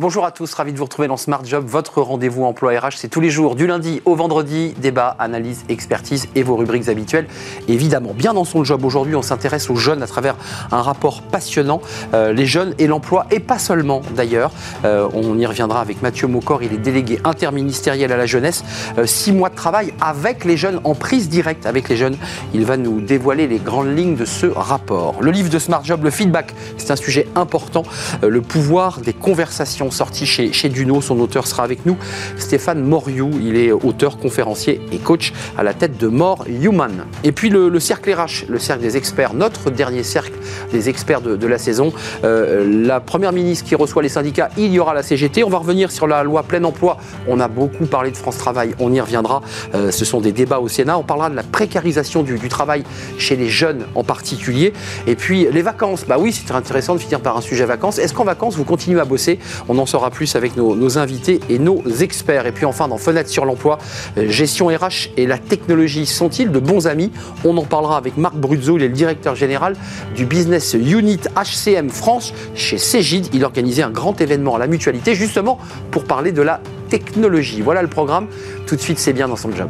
Bonjour à tous, ravi de vous retrouver dans Smart Job, votre rendez-vous emploi RH. C'est tous les jours, du lundi au vendredi, débat, analyse, expertise et vos rubriques habituelles. Évidemment, bien dans son job, aujourd'hui, on s'intéresse aux jeunes à travers un rapport passionnant, euh, les jeunes et l'emploi, et pas seulement d'ailleurs. Euh, on y reviendra avec Mathieu Mocor, il est délégué interministériel à la jeunesse. Euh, six mois de travail avec les jeunes, en prise directe avec les jeunes. Il va nous dévoiler les grandes lignes de ce rapport. Le livre de Smart Job, le feedback, c'est un sujet important. le pouvoir des conversations sorti chez, chez Duno. Son auteur sera avec nous, Stéphane Moriou. Il est auteur, conférencier et coach à la tête de More Human. Et puis le, cercle RH, le cercle des experts, notre dernier cercle des experts de, la saison. Euh, la première ministre qui reçoit les syndicats, il y aura la CGT. On va revenir sur la loi plein emploi. On a beaucoup parlé de France Travail, on y reviendra. Euh, ce sont des débats au Sénat. On parlera de la précarisation du, travail chez les jeunes en particulier. Et puis les vacances. Bah oui, c'est intéressant de finir par un sujet vacances. Est-ce qu'en vacances, vous continuez à bosser? En saura plus avec nos, invités et nos experts. Et puis enfin, dans Fenêtre sur l'emploi, euh, gestion RH et la technologie sont-ils de bons amis? On en parlera avec Marc Bruzzo, il est le directeur général du Business Unit HCM France chez Cégide. Il organisait un grand événement à la mutualité justement pour parler de la technologie. Voilà le programme. Tout de suite, c'est bien dans son job.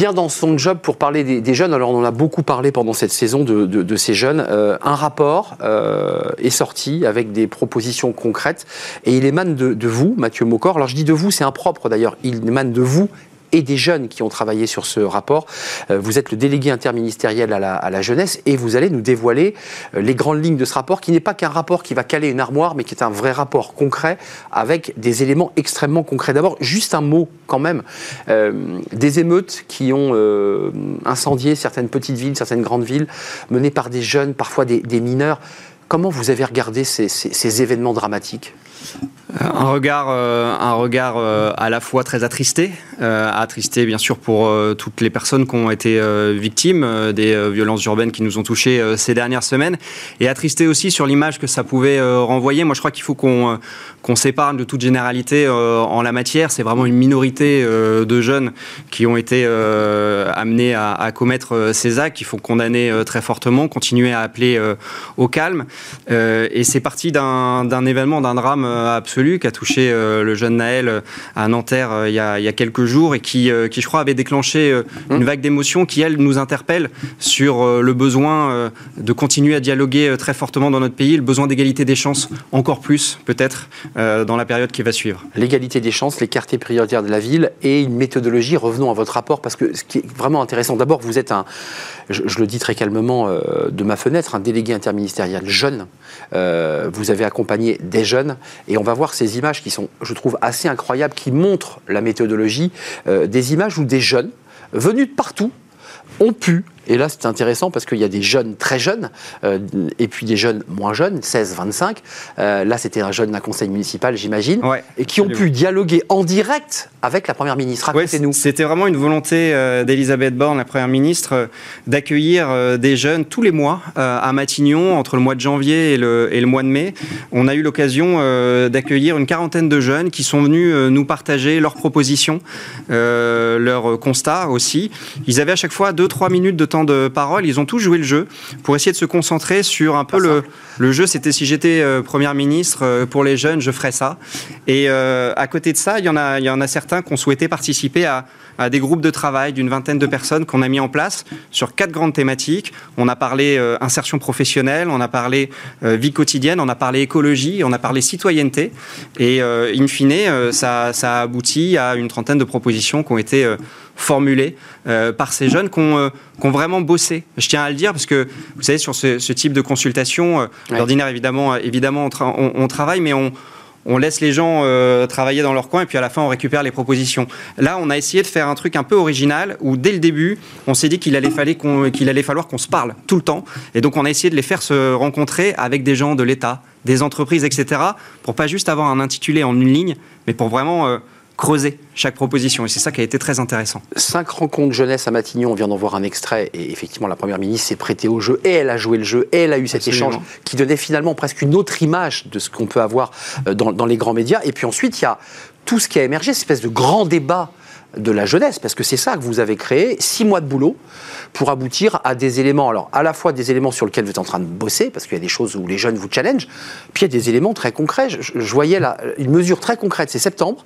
Bien dans son job pour parler des, jeunes. Alors, on en a beaucoup parlé pendant cette saison de, ces jeunes. Euh, un rapport euh, est sorti avec des propositions concrètes et il émane de, de vous, Mathieu Mocor. Alors, je dis de vous, c'est impropre d'ailleurs. Il émane de vous et des jeunes qui ont travaillé sur ce rapport. Euh, vous êtes le délégué interministériel à la, jeunesse et vous allez nous dévoiler euh, les grandes lignes de ce rapport, qui n'est pas qu'un rapport qui va caler une armoire, mais qui est un vrai rapport concret avec des éléments extrêmement concrets. D'abord, juste un mot quand même. Euh, des émeutes qui ont incendié certaines petites villes, certaines grandes villes, menées par des jeunes, parfois des, mineurs. Comment vous avez regardé ces événements dramatiques? Un regard, euh, un regard euh, à la fois très attristé, euh, attristé bien sûr pour toutes les personnes qui ont été victimes des violences urbaines qui nous ont touchés ces dernières semaines, et attristé aussi sur l'image que ça pouvait renvoyer. Moi, je crois qu'il faut qu'on s'épargne de toute généralité en la matière. C'est vraiment une minorité de jeunes qui ont été amenés à, à, commettre ces actes. Il faut condamner très fortement, continuer à appeler au calme. et c'est parti d'un événement, d'un drame absolu qui a touché euh, le jeune Naël euh, à Nanterre euh, il y, a, quelques jours et qui, qui je crois, avait déclenché une mmh. vague d'émotions qui, elle, nous interpelle sur le besoin de continuer à dialoguer très fortement dans notre pays, le besoin d'égalité des chances encore plus, peut-être, dans la période qui va suivre. L'égalité des chances, les quartiers prioritaires de la ville et une méthodologie. Revenons à votre rapport parce que ce qui est vraiment intéressant, d'abord, vous êtes un, je, le dis très calmement de ma fenêtre, un délégué interministériel jeune. vous avez accompagné des jeunes et on va voir ces images qui sont, je trouve, assez incroyables, qui montrent la méthodologie, euh, des images où des jeunes venus de partout ont pu et là, c'est intéressant parce qu'il y a des jeunes très jeunes euh, et puis des jeunes moins jeunes, 16, 25. Euh, là, c'était un jeune d'un conseil municipal, j'imagine, et qui ont pu dialoguer en direct avec la première ministre. Racontez-nous. c'était vraiment une volonté euh, d'Elisabeth Borne, la première ministre, d'accueillir des jeunes tous les mois à Matignon, entre le mois de janvier et le, et le mois de mai. On a eu l'occasion d'accueillir une quarantaine de jeunes qui sont venus nous partager leurs propositions, leurs constats aussi. Ils avaient à chaque fois 2-3 minutes de temps de parole, ils ont tous joué le jeu pour essayer de se concentrer sur un peu le, le, jeu. C'était si j'étais euh, Première ministre euh, pour les jeunes, je ferais ça. Et euh, à côté de ça, il y en a, il y en a certains qui ont souhaité participer à, à des groupes de travail d'une vingtaine de personnes qu'on a mis en place sur quatre grandes thématiques. On a parlé insertion professionnelle, on a parlé vie quotidienne, on a parlé écologie, on a parlé citoyenneté. Et in fine, ça, ça a abouti à une trentaine de propositions qui ont été formulées euh, par ces jeunes euh, qui ont, vraiment bossé. Je tiens à le dire parce que, vous savez, sur ce, type de consultation, euh, d'ordinaire, évidemment, évidemment on, travaille, mais on, on laisse les gens travailler dans leur coin et puis à la fin on récupère les propositions. Là, on a essayé de faire un truc un peu original où dès le début, on s'est dit qu'il allait, qu'il allait falloir qu'on se parle tout le temps. Et donc on a essayé de les faire se rencontrer avec des gens de l'État, des entreprises, etc. pour pas juste avoir un intitulé en une ligne, mais pour vraiment creuser chaque proposition. Et c'est ça qui a été très intéressant. Cinq rencontres jeunesse à Matignon, on vient d'en voir un extrait. Et effectivement, la Première ministre s'est prêtée au jeu et elle a joué le jeu et elle a eu cet échange qui donnait finalement presque une autre image de ce qu'on peut avoir euh, dans, dans les grands médias. Et puis ensuite, il y a tout ce qui a émergé, cette espèce de grand débat de la jeunesse, parce que c'est ça que vous avez créé, six mois de boulot pour aboutir à des éléments, alors à la fois des éléments sur lesquels vous êtes en train de bosser, parce qu'il y a des choses où les jeunes vous challenge, puis il y a des éléments très concrets. Je, voyais là une mesure très concrète, c'est septembre,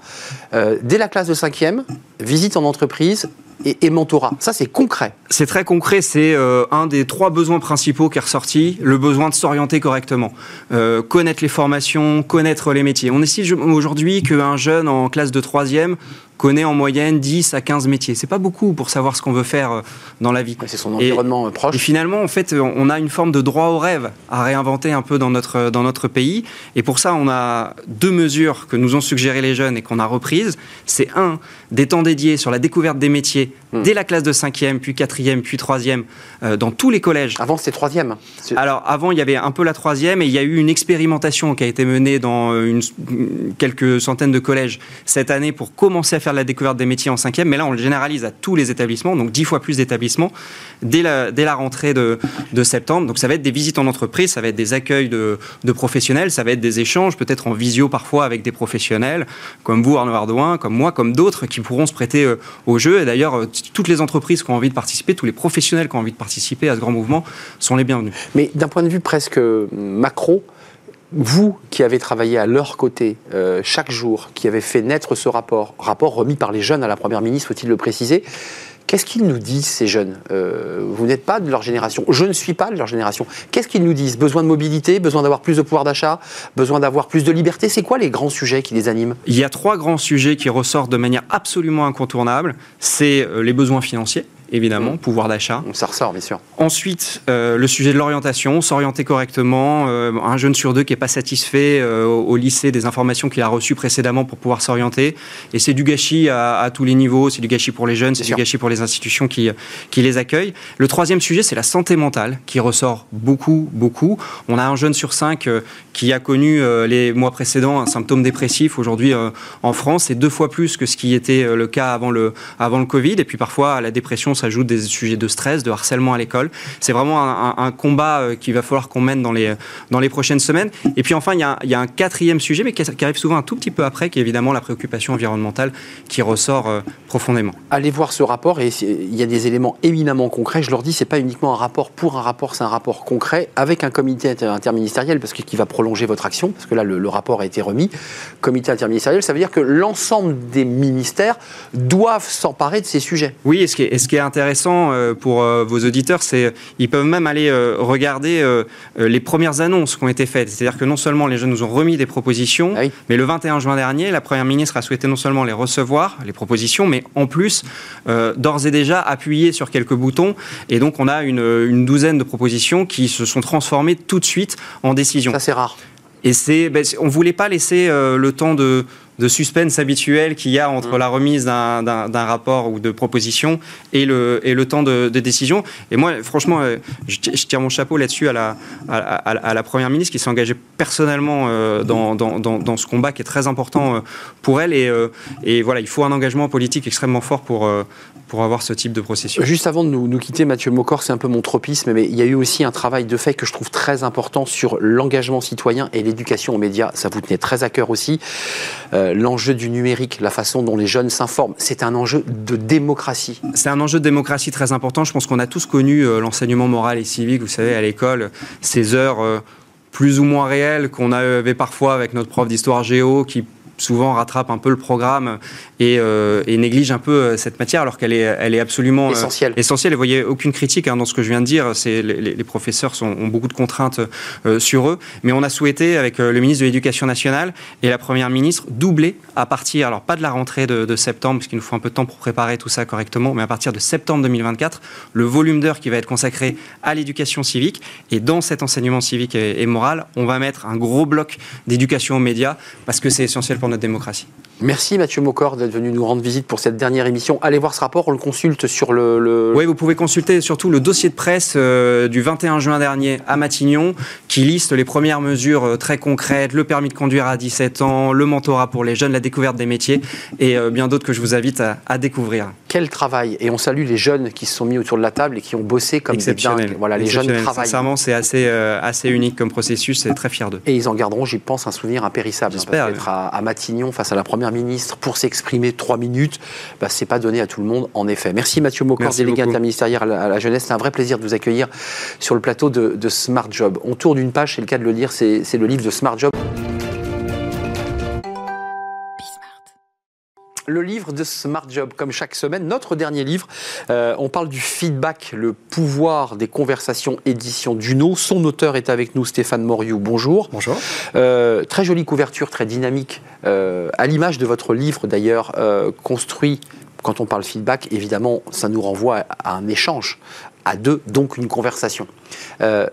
euh, dès la classe de cinquième, visite en entreprise, et, mentorat. Ça, c'est concret. C'est très concret. C'est euh, un des trois besoins principaux qui est ressorti, le besoin de s'orienter correctement. Euh, connaître les formations, connaître les métiers. On estime aujourd'hui qu'un jeune en classe de troisième connaît en moyenne 10 à 15 métiers. C'est pas beaucoup pour savoir ce qu'on veut faire euh, dans la vie. c'est son environnement proche. Et finalement, en fait, on a une forme de droit au rêve à réinventer un peu dans notre, dans notre pays. Et pour ça, on a deux mesures que nous ont suggérées les jeunes et qu'on a reprises. C'est un, des temps dédiés sur la découverte des métiers hmm. dès la classe de 5e, puis 4e, puis 3e, euh, dans tous les collèges. Avant, c'était 3e. Alors, avant, il y avait un peu la 3e et il y a eu une expérimentation qui a été menée dans euh, une, quelques centaines de collèges cette année pour commencer à faire la découverte des métiers en 5e. Mais là, on le généralise à tous les établissements, donc 10 fois plus d'établissements, dès la, rentrée de, de, septembre. Donc, ça va être des visites en entreprise, ça va être des accueils de, de professionnels, ça va être des échanges, peut-être en visio parfois avec des professionnels, comme vous, Arnaud Ardouin, comme moi, comme d'autres, qui pourront se prêter euh, au jeu. Et d'ailleurs, euh, toutes les entreprises qui ont envie de participer, tous les professionnels qui ont envie de participer à ce grand mouvement sont les bienvenus. Mais d'un point de vue presque macro, vous qui avez travaillé à leur côté euh, chaque jour, qui avez fait naître ce rapport, rapport remis par les jeunes à la Première ministre, faut-il le préciser, Qu'est-ce qu'ils nous disent, ces jeunes? Vous n'êtes pas de leur génération. Je ne suis pas de leur génération. Qu'est-ce qu'ils nous disent? Besoin de mobilité Besoin d'avoir plus de pouvoir d'achat Besoin d'avoir plus de liberté? C'est quoi les grands sujets qui les animent? Il y a trois grands sujets qui ressortent de manière absolument incontournable. C'est les besoins financiers évidemment, mmh. pouvoir d'achat. Ça ressort, bien sûr. Ensuite, euh, le sujet de l'orientation, s'orienter correctement. Euh, un jeune sur deux qui n'est pas satisfait euh, au lycée des informations qu'il a reçues précédemment pour pouvoir s'orienter. Et c'est du gâchis à, tous les niveaux, c'est du gâchis pour les jeunes, c'est du gâchis pour les institutions qui, qui les accueillent. Le troisième sujet, c'est la santé mentale qui ressort beaucoup, beaucoup. On a un jeune sur cinq qui a connu les mois précédents un symptôme dépressif. Aujourd'hui, en France, c'est deux fois plus que ce qui était le cas avant le, avant le Covid. Et puis parfois, la dépression, s'ajoutent des sujets de stress, de harcèlement à l'école. C'est vraiment un, combat euh, qu'il va falloir qu'on mène dans les, dans les prochaines semaines. Et puis enfin, il y, a, un quatrième sujet, mais qui, arrive souvent un tout petit peu après, qui est évidemment la préoccupation environnementale qui ressort euh, profondément. Allez voir ce rapport, et il y a des éléments éminemment concrets. Je leur dis, c'est pas uniquement un rapport pour un rapport, c'est un rapport concret avec un comité interministériel, parce que qui va prolonger votre action, parce que là, le, le rapport a été remis. Comité interministériel, ça veut dire que l'ensemble des ministères doivent s'emparer de ces sujets. Oui, et ce qui est, ce qui est intéressant euh, pour euh, vos auditeurs, c'est ils peuvent même aller euh, regarder les premières annonces qui ont été faites. C'est-à-dire que non seulement les jeunes nous ont remis des propositions, ah mais le 21 juin dernier, la Première ministre a souhaité non seulement les recevoir, les propositions, mais en plus, d'ores et déjà, appuyer sur quelques boutons. Et donc, on a une, douzaine de propositions qui se sont transformées tout de suite en décisions. Ça, c'est rare. Et c'est, ben, on ne voulait pas laisser le temps de, de suspense habituel qu'il y a entre mm. la remise d'un rapport ou de proposition et le, et le temps de, décision. Et moi, franchement, euh, je, tire mon chapeau là-dessus à la, à, la Première ministre qui s'est engagée personnellement euh, dans, dans, dans, ce combat qui est très important euh, pour elle. Et, et, voilà, il faut un engagement politique extrêmement fort pour, pour avoir ce type de processus. Juste avant de nous, nous quitter, Mathieu Mocor, c'est un peu mon tropisme, mais il y a eu aussi un travail de fait que je trouve très important sur l'engagement citoyen et l'éducation aux médias. Ça vous tenait très à cœur aussi. Euh, l'enjeu du numérique, la façon dont les jeunes s'informent, c'est un enjeu de démocratie. C'est un enjeu de démocratie très important. Je pense qu'on a tous connu euh, l'enseignement moral et civique, vous savez, à l'école, ces heures euh, plus ou moins réelles qu'on avait parfois avec notre prof d'histoire géo qui souvent rattrape un peu le programme et, euh, néglige un peu euh, cette matière alors qu'elle est, elle est absolument euh, essentielle. essentielle. Et vous voyez, aucune critique hein, dans ce que je viens de dire. Les, professeurs sont, ont beaucoup de contraintes sur eux. Mais on a souhaité, avec le ministre de l'Éducation nationale et la Première ministre, doubler à partir, alors pas de la rentrée de, septembre, puisqu'il nous faut un peu de temps pour préparer tout ça correctement, mais à partir de septembre 2024, le volume d'heures qui va être consacré à l'éducation civique. Et dans cet enseignement civique et, et moral, on va mettre un gros bloc d'éducation aux médias parce que c'est essentiel pour notre démocratie. Merci Mathieu Mocor d'être venu nous rendre visite pour cette dernière émission. Allez voir ce rapport, on le consulte sur le... Oui, vous pouvez consulter surtout le dossier de presse euh, du 21 juin dernier à Matignon qui liste les premières mesures euh, très concrètes, le permis de conduire à 17 ans, le mentorat pour les jeunes, la découverte des métiers et euh, bien d'autres que je vous invite à, découvrir. Quel travail Et on salue les jeunes qui se sont mis autour de la table et qui ont bossé comme des dingues. Voilà, les jeunes travaillent. Sincèrement, c'est assez, assez unique comme processus, c'est très fier d'eux. Et ils en garderont, j'y pense, un souvenir impérissable. Hein, J'espère. Être à, à Matignon face à la première ministre pour s'exprimer trois minutes, bah, c'est pas donné à tout le monde, en effet. Merci Mathieu Mocor, délégué interministériel à la, jeunesse. C'est un vrai plaisir de vous accueillir sur le plateau de, de Smart Job. On tourne une page, c'est le cas de le dire, c'est le livre de Smart Job. Le livre de Smart Job, comme chaque semaine, notre dernier livre. Euh, on parle du feedback, le pouvoir des conversations, édition Duno. Son auteur est avec nous, Stéphane Moriou. Bonjour. Bonjour. Euh, très jolie couverture, très dynamique, euh, à l'image de votre livre d'ailleurs, construit. Quand on parle feedback, évidemment, ça nous renvoie à un échange, à deux, donc une conversation.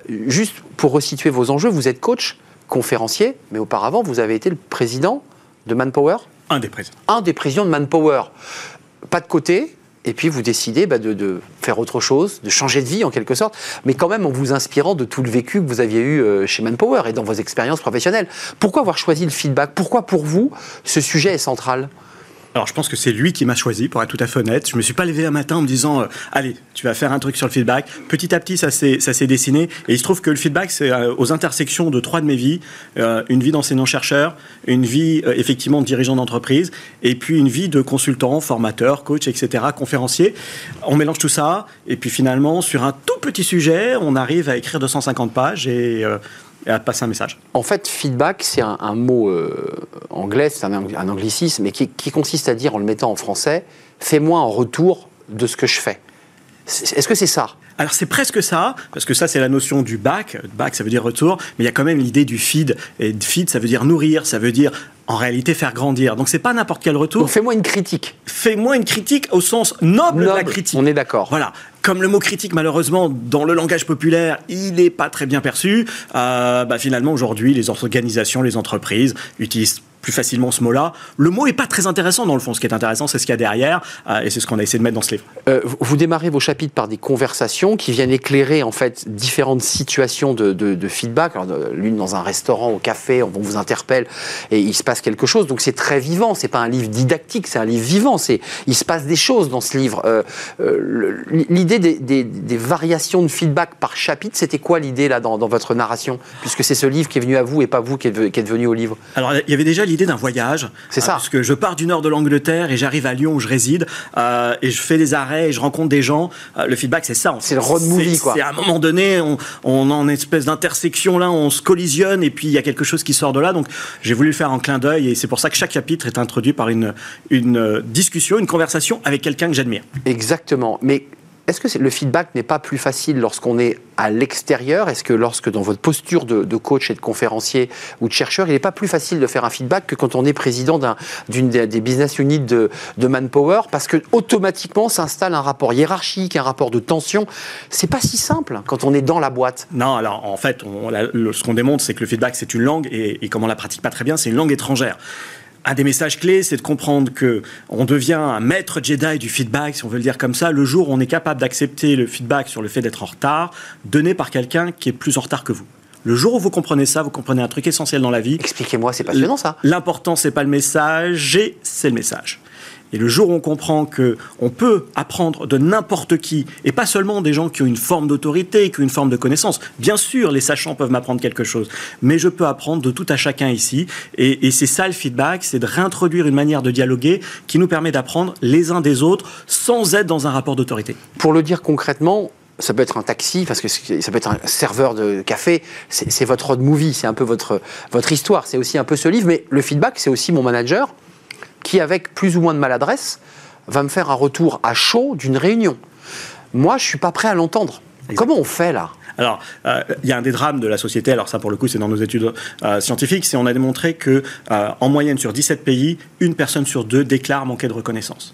juste pour resituer vos enjeux, vous êtes coach, conférencier, mais auparavant, vous avez été le président de Manpower un des présidents. De Manpower. Pas de côté, et puis vous décidez bah, de, faire autre chose, de changer de vie en quelque sorte, mais quand même en vous inspirant de tout le vécu que vous aviez eu euh, chez Manpower et dans vos expériences professionnelles. Pourquoi avoir choisi le feedback? Pourquoi pour vous ce sujet est central? Alors je pense que c'est lui qui m'a choisi, pour être tout à fait honnête. Je me suis pas levé un matin en me disant, euh, allez, tu vas faire un truc sur le feedback. Petit à petit, ça s'est, ça s'est dessiné. Et il se trouve que le feedback, c'est euh, aux intersections de trois de mes vies. Euh, une vie d'enseignant-chercheur, une vie effectivement de dirigeant d'entreprise, et puis une vie de consultant, formateur, coach, etc., conférencier. On mélange tout ça, et puis finalement, sur un tout petit sujet, on arrive à écrire 250 pages et et à passer un message. En fait, feedback, c'est un, mot euh, anglais, c'est un, anglicisme, mais qui, consiste à dire, en le mettant en français, fais-moi un retour de ce que je fais. Est-ce que c'est ça? Alors c'est presque ça, parce que ça c'est la notion du back. Back ça veut dire retour, mais il y a quand même l'idée du feed. Et feed ça veut dire nourrir, ça veut dire en réalité faire grandir. Donc c'est pas n'importe quel retour. fais-moi une critique. Fais-moi une critique au sens noble, de la critique. On est d'accord. Voilà. Comme le mot critique, malheureusement, dans le langage populaire, il n'est pas très bien perçu. Euh, bah, finalement, aujourd'hui, les organisations, les entreprises utilisent plus facilement ce mot-là. Le mot n'est pas très intéressant dans le fond. Ce qui est intéressant, c'est ce qu'il y a derrière, euh, et c'est ce qu'on a essayé de mettre dans ce livre. Euh, vous démarrez vos chapitres par des conversations qui viennent éclairer en fait différentes situations de, feedback. L'une dans un restaurant, au café, on vous interpelle et il se passe quelque chose. Donc c'est très vivant. C'est pas un livre didactique, c'est un livre vivant. C'est il se passe des choses dans ce livre. Euh, l'idée des, variations de feedback par chapitre, c'était quoi l'idée là dans, votre narration, puisque c'est ce livre qui est venu à vous et pas vous qui êtes, qui êtes venu au livre. Alors il y avait déjà l'idée d'un voyage. C'est ça. parce que je pars du nord de l'Angleterre et j'arrive à Lyon où je réside euh, et je fais des arrêts et je rencontre des gens. Euh, le feedback, c'est ça. C'est le road movie, quoi. C'est à un moment donné, on, on est en espèce d'intersection là, on se collisionne et puis il y a quelque chose qui sort de là. Donc j'ai voulu le faire en clin d'œil et c'est pour ça que chaque chapitre est introduit par une, une discussion, une conversation avec quelqu'un que j'admire. Exactement. Mais est-ce que le feedback n'est pas plus facile lorsqu'on est à l'extérieur? Est-ce que lorsque dans votre posture de, coach et de conférencier ou de chercheur, il n'est pas plus facile de faire un feedback que quand on est président d'une des, business units de, Manpower? Parce que automatiquement s'installe un rapport hiérarchique, un rapport de tension. C'est pas si simple quand on est dans la boîte. Non, alors en fait, ce qu'on démontre, c'est que le feedback c'est une langue et, comme on la pratique pas très bien, c'est une langue étrangère un des messages clés, c'est de comprendre que on devient un maître Jedi du feedback, si on veut le dire comme ça, le jour où on est capable d'accepter le feedback sur le fait d'être en retard, donné par quelqu'un qui est plus en retard que vous. Le jour où vous comprenez ça, vous comprenez un truc essentiel dans la vie. Expliquez-moi, c'est passionnant ça. L'important, c'est pas le message, c'est le message. Et le jour où on comprend que on peut apprendre de n'importe qui, et pas seulement des gens qui ont une forme d'autorité, qui ont une forme de connaissance. Bien sûr, les sachants peuvent m'apprendre quelque chose, mais je peux apprendre de tout à chacun ici. Et, c'est ça le feedback, c'est de réintroduire une manière de dialoguer qui nous permet d'apprendre les uns des autres sans être dans un rapport d'autorité. Pour le dire concrètement, ça peut être un taxi, parce que ça peut être un serveur de café. C'est votre road movie, c'est un peu votre, votre histoire. C'est aussi un peu ce livre, mais le feedback, c'est aussi mon manager qui, avec plus ou moins de maladresse, va me faire un retour à chaud d'une réunion. Moi, je ne suis pas prêt à l'entendre. Comment on fait là? Alors, euh, il y a un des drames de la société, alors ça pour le coup c'est dans nos études euh, scientifiques, c'est on a démontré que euh, en moyenne sur 17 pays, une personne sur deux déclare manquer de reconnaissance.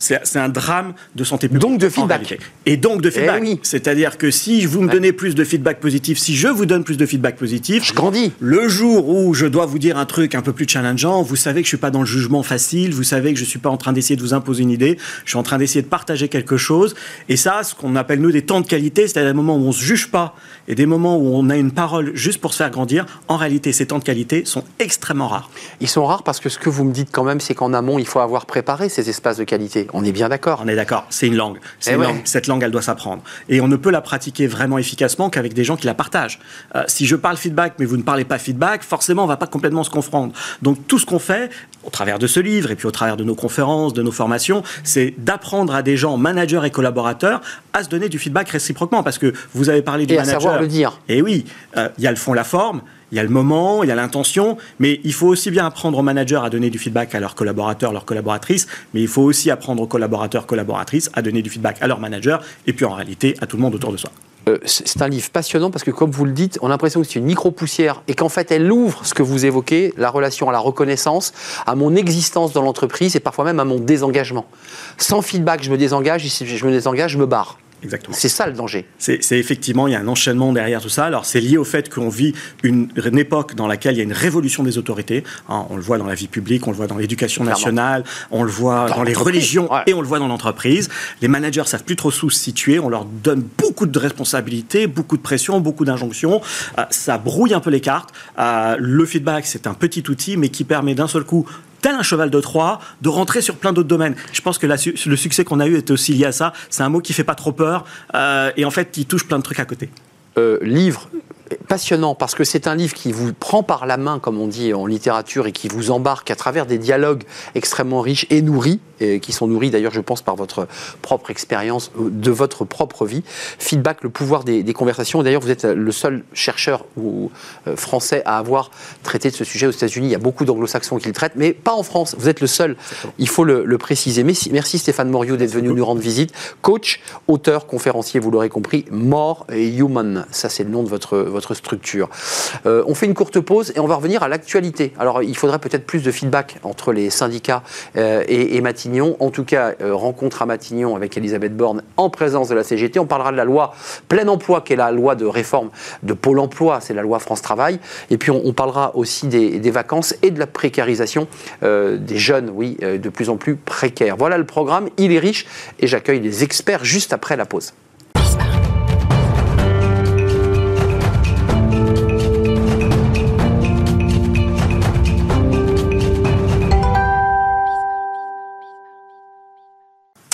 C'est un drame de santé publique. Donc de feedback. Et donc de eh feedback. C'est-à-dire que si vous me donnez plus de feedback positif, si je vous donne plus de feedback positif, je grandis. Le jour où je dois vous dire un truc un peu plus challengeant, vous savez que je suis pas dans le jugement facile, vous savez que je suis pas en train d'essayer de vous imposer une idée, je suis en train d'essayer de partager quelque chose. Et ça, ce qu'on appelle nous des temps de qualité, c'est-à-dire des moments où on se juge pas et des moments où on a une parole juste pour se faire grandir. En réalité, ces temps de qualité sont extrêmement rares. Ils sont rares parce que ce que vous me dites quand même, c'est qu'en amont, il faut avoir préparé ces espaces de qualité. On est bien d'accord. On est d'accord. C'est une langue. C'est eh Cette langue, elle doit s'apprendre. Et on ne peut la pratiquer vraiment efficacement qu'avec des gens qui la partagent. Euh, si je parle feedback, mais vous ne parlez pas feedback, forcément, on ne va pas complètement se confronter. Donc, tout ce qu'on fait, au travers de ce livre et puis au travers de nos conférences, de nos formations, c'est d'apprendre à des gens, managers et collaborateurs, à se donner du feedback réciproquement. Parce que vous avez parlé du et manager. À savoir le dire. Et oui, euh, il y a le fond, la forme il y a le moment, il y a l'intention, mais il faut aussi bien apprendre aux managers à donner du feedback à leurs collaborateurs, leurs collaboratrices, mais il faut aussi apprendre aux collaborateurs, collaboratrices à donner du feedback à leurs managers et puis en réalité à tout le monde autour de soi. Euh, c'est un livre passionnant parce que, comme vous le dites, on a l'impression que c'est une micro-poussière et qu'en fait, elle ouvre ce que vous évoquez, la relation à la reconnaissance, à mon existence dans l'entreprise et parfois même à mon désengagement. Sans feedback, je me désengage, si je me désengage, je me barre. Exactement. C'est ça le danger. C'est effectivement, il y a un enchaînement derrière tout ça. Alors c'est lié au fait qu'on vit une, époque dans laquelle il y a une révolution des autorités. Hein, on le voit dans la vie publique, on le voit dans l'éducation nationale, on le voit dans, les religions et on le voit dans l'entreprise. Les managers savent plus trop où se situer. On leur donne beaucoup de responsabilités, beaucoup de pression, beaucoup d'injonctions. Euh, ça brouille un peu les cartes. Euh, le feedback, c'est un petit outil, mais qui permet d'un seul coup tel un cheval de Troie, de rentrer sur plein d'autres domaines. Je pense que le succès qu'on a eu est aussi lié à ça. C'est un mot qui fait pas trop peur euh, et en fait, il touche plein de trucs à côté. Euh, livre passionnant parce que c'est un livre qui vous prend par la main, comme on dit en littérature, et qui vous embarque à travers des dialogues extrêmement riches et nourris, et qui sont nourris d'ailleurs, je pense, par votre propre expérience euh, de votre propre vie. Feedback, le pouvoir des, conversations. D'ailleurs, vous êtes le seul chercheur ou, euh, français à avoir traité de ce sujet aux États-Unis. Il y a beaucoup d'anglo-saxons qui le traitent, mais pas en France. Vous êtes le seul. Il faut le, préciser. Merci, merci Stéphane Morio d'être venu nous rendre visite. Coach, auteur, conférencier, vous l'aurez compris, More Human. Ça, c'est le nom de votre votre structure. Euh, on fait une courte pause et on va revenir à l'actualité. Alors, il faudrait peut-être plus de feedback entre les syndicats euh, et, En tout cas, euh, rencontre à Matignon avec Elisabeth Borne en présence de la CGT. On parlera de la loi plein emploi, qui est la loi de réforme de Pôle emploi, c'est la loi France Travail. Et puis, on, parlera aussi des, des, vacances et de la précarisation des jeunes, oui, de plus en plus précaires. Voilà le programme, il est riche et j'accueille les experts juste après la pause.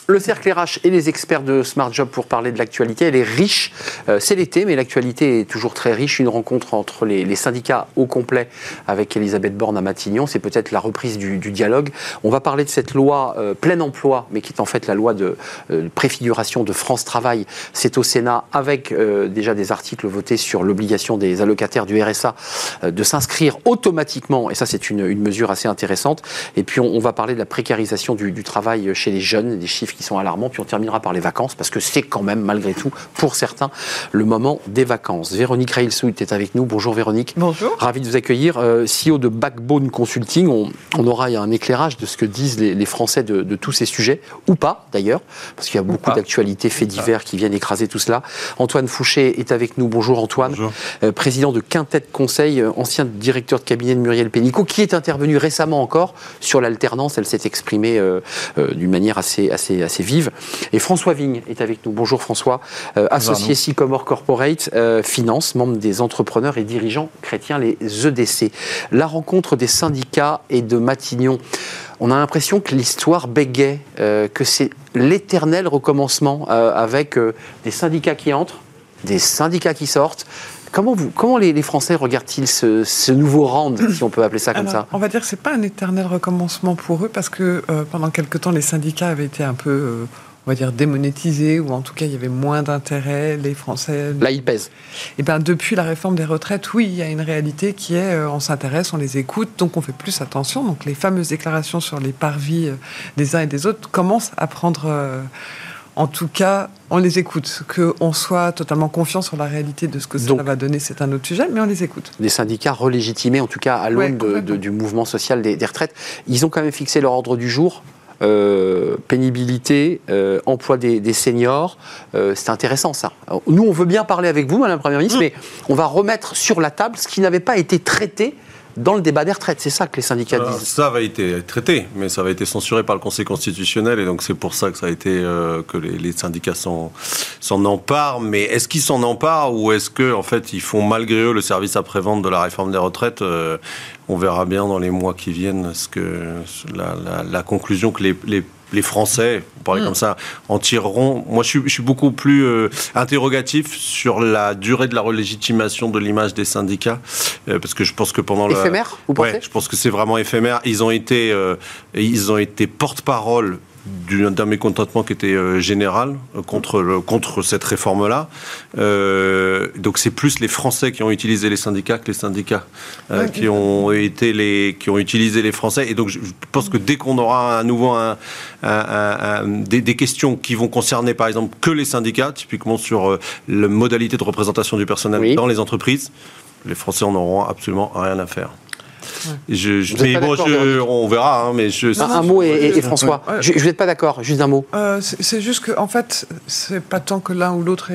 Le cercle RH et les experts de Smart Job pour parler de l'actualité. Elle est riche. Euh, c'est l'été, mais l'actualité est toujours très riche. Une rencontre entre les, syndicats au complet avec Elisabeth Borne à Matignon. C'est peut-être la reprise du, dialogue. On va parler de cette loi euh, plein emploi, mais qui est en fait la loi de euh, préfiguration de France Travail. C'est au Sénat avec déjà des articles votés sur l'obligation des allocataires du RSA de s'inscrire automatiquement. Et ça, c'est une, mesure assez intéressante. Et puis, on, va parler de la précarisation du, du travail chez les jeunes, des chiffres qui sont alarmants. Puis on terminera par les vacances, parce que c'est quand même, malgré tout, pour certains, le moment des vacances. Véronique Reilsout est avec nous. Bonjour Véronique. Bonjour. Ravi de vous accueillir. Euh, CEO de Backbone Consulting. On, aura un éclairage de ce que disent les, Français de, tous ces sujets, ou pas d'ailleurs, parce qu'il y a beaucoup d'actualités, faits divers qui viennent écraser tout cela. Antoine Fouché est avec nous. Bonjour Antoine. Bonjour. Euh, président de Quintet Conseil, euh, ancien directeur de cabinet de Muriel Pénicaud, qui est intervenu récemment encore sur l'alternance. Elle s'est exprimée d'une manière assez, assez, assez vive. Et François Vigne est avec nous. Bonjour François, euh, associé Sycomore Corporate euh, Finance, membre des entrepreneurs et dirigeants chrétiens, les EDC. La rencontre des syndicats et de Matignon. On a l'impression que l'histoire bégait, euh, que c'est l'éternel recommencement avec des syndicats qui entrent, des syndicats qui sortent, Comment, vous, comment les, Français regardent-ils ce, nouveau round, si on peut appeler ça comme ça On va dire que ce n'est pas un éternel recommencement pour eux, parce que euh, pendant quelque temps, les syndicats avaient été un peu, euh, on va dire, démonétisés, ou en tout cas, il y avait moins d'intérêt. Les Français. Là, ils pèsent. Et eh bien, depuis la réforme des retraites, oui, il y a une réalité qui est euh, on s'intéresse, on les écoute, donc on fait plus attention. Donc, les fameuses déclarations sur les parvis des uns et des autres commencent à prendre en tout cas, on les écoute. Qu'on soit totalement confiant sur la réalité de ce que ça va donner, c'est un autre sujet, mais on les écoute. Des syndicats relégitimés, en tout cas à l'aune du mouvement social des, retraites, ils ont quand même fixé leur ordre du jour euh, pénibilité, euh, emploi des, seniors. Euh, c'est intéressant ça. nous, on veut bien parler avec vous, Madame la Première ministre, mmh. mais on va remettre sur la table ce qui n'avait pas été traité dans le débat des retraites. C'est ça que les syndicats disent. Ça va été traité, mais ça va été censuré par le Conseil constitutionnel, et donc c'est pour ça que ça a été que les, syndicats s'en emparent. Mais est-ce qu'ils s'en emparent ou est-ce que en fait ils font malgré eux le service après-vente de la réforme des retraites on verra bien dans les mois qui viennent ce que, la, conclusion que les, Français, on parlait mm. comme ça, en tireront. Moi, je suis, beaucoup plus euh, interrogatif sur la durée de la relégitimation de l'image des syndicats, euh, parce que je pense que pendant éphémère, vous pensez? Je pense que c'est vraiment éphémère. Ils ont été, euh, ils ont été porte-parole d'un mécontentement qui était euh, général euh, contre, contre cette réforme-là. Euh, donc c'est plus les Français qui ont utilisé les syndicats que les syndicats qui ont été les qui ont utilisé les Français. Et donc je pense que dès qu'on aura à nouveau un, des, questions qui vont concerner par exemple que les syndicats, typiquement sur la modalité de représentation du personnel dans les entreprises, les Français en auront absolument rien à faire. Je, on verra, hein, mais je... un, mot et, François. Je ne vais pas d'accord, juste un mot. Euh, c'est juste qu'en en fait, c'est pas tant que l'un ou l'autre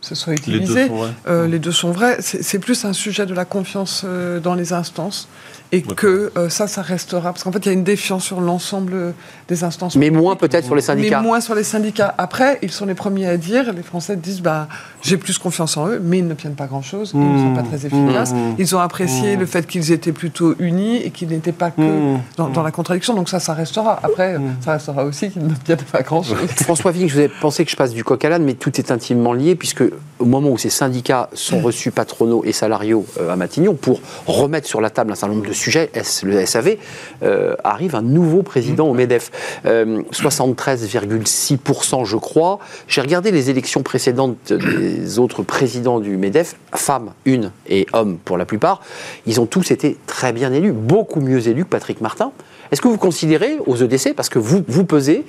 se soit utilisé. Les deux sont vrais. Euh, les deux sont vrais. C'est plus un sujet de la confiance euh, dans les instances et que euh, ça, ça restera. Parce qu'en fait, il y a une défiance sur l'ensemble des instances. Mais moins peut-être sur les syndicats. Mais moins sur les syndicats. Après, ils sont les premiers à dire, les Français disent, bah, j'ai plus confiance en eux, mais ils ne tiennent pas grand-chose, ils ne sont pas très efficaces. Mmh. Ils ont apprécié mmh. le fait qu'ils étaient plutôt unis et qu'ils n'étaient pas que mmh. dans, la contradiction. Donc ça, ça restera. Après, ça restera aussi qu'ils ne tiennent pas grand-chose. François Vigne, je vous ai pensé que je passe du coq à l'âne, mais tout est intimement lié, puisque au moment où ces syndicats sont reçus patronaux et salariaux euh, à Matignon pour remettre sur la table un certain nombre de sujet, le SAV, euh, arrive un nouveau président au MEDEF. 73,6% euh, je crois. J'ai regardé les élections précédentes des autres présidents du MEDEF, femmes une et hommes pour la plupart. Ils ont tous été très bien élus, beaucoup mieux élus que Patrick Martin. Est-ce que vous considérez aux EDC, parce que vous, vous pesez,